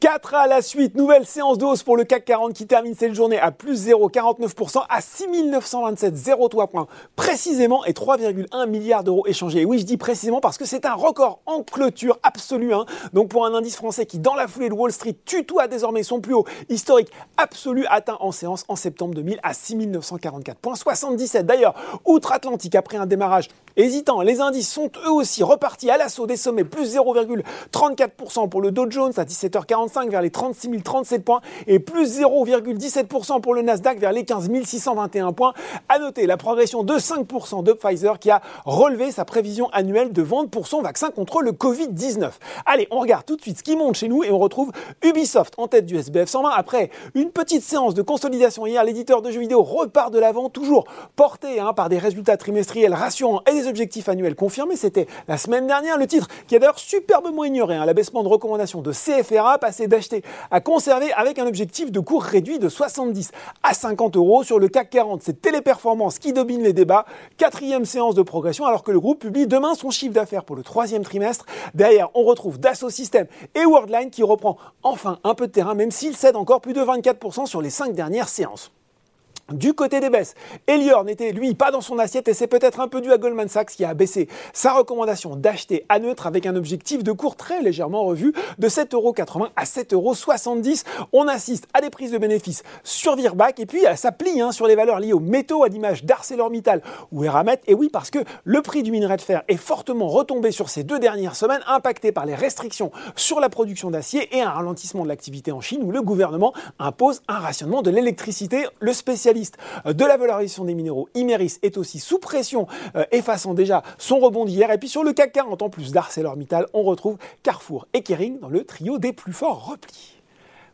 4 à la suite, nouvelle séance de hausse pour le CAC 40 qui termine cette journée à plus 0,49% à 6927,03 points précisément et 3,1 milliards d'euros échangés. Et oui, je dis précisément parce que c'est un record en clôture absolue. Hein. Donc pour un indice français qui, dans la foulée de Wall Street, tutoie désormais son plus haut historique absolu atteint en séance en septembre 2000 à 6944,77. D'ailleurs, outre-Atlantique, après un démarrage hésitant, les indices sont eux aussi repartis à l'assaut des sommets, plus 0,34% pour le Dow Jones à 17h45 vers les 36 037 points et plus 0,17% pour le Nasdaq vers les 15 621 points. À noter la progression de 5% de Pfizer qui a relevé sa prévision annuelle de vente pour son vaccin contre le Covid-19. Allez, on regarde tout de suite ce qui monte chez nous et on retrouve Ubisoft en tête du SBF 120 après une petite séance de consolidation hier. L'éditeur de jeux vidéo repart de l'avant, toujours porté hein, par des résultats trimestriels rassurants et des objectifs annuels confirmés. C'était la semaine dernière le titre qui a d'ailleurs superbement ignoré hein, l'abaissement de recommandation de CFRA, passé d'acheter à conserver avec un objectif de cours réduit de 70 à 50 euros sur le CAC 40. C'est Téléperformance qui domine les débats. Quatrième séance de progression alors que le groupe publie demain son chiffre d'affaires pour le troisième trimestre. Derrière, on retrouve Dassault Systèmes et Worldline qui reprend enfin un peu de terrain même s'il cède encore plus de 24% sur les cinq dernières séances. Du côté des baisses, Elior n'était lui pas dans son assiette et c'est peut-être un peu dû à Goldman Sachs qui a baissé sa recommandation d'acheter à neutre avec un objectif de cours très légèrement revu de 7,80€ à 7,70€. On assiste à des prises de bénéfices sur Virbac et puis ça plie hein, sur les valeurs liées aux métaux à l'image d'ArcelorMittal ou Eramet. Et oui, parce que le prix du minerai de fer est fortement retombé sur ces deux dernières semaines, impacté par les restrictions sur la production d'acier et un ralentissement de l'activité en Chine où le gouvernement impose un rationnement de l'électricité. Le spécialiste de la valorisation des minéraux, Imeris est aussi sous pression, euh, effaçant déjà son rebond d'hier. Et puis sur le CAC 40, en plus d'ArcelorMittal, on retrouve Carrefour et Kering dans le trio des plus forts replis.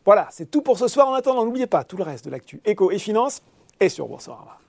Voilà, c'est tout pour ce soir. En attendant, n'oubliez pas tout le reste de l'actu éco et finance est sur Boursorama.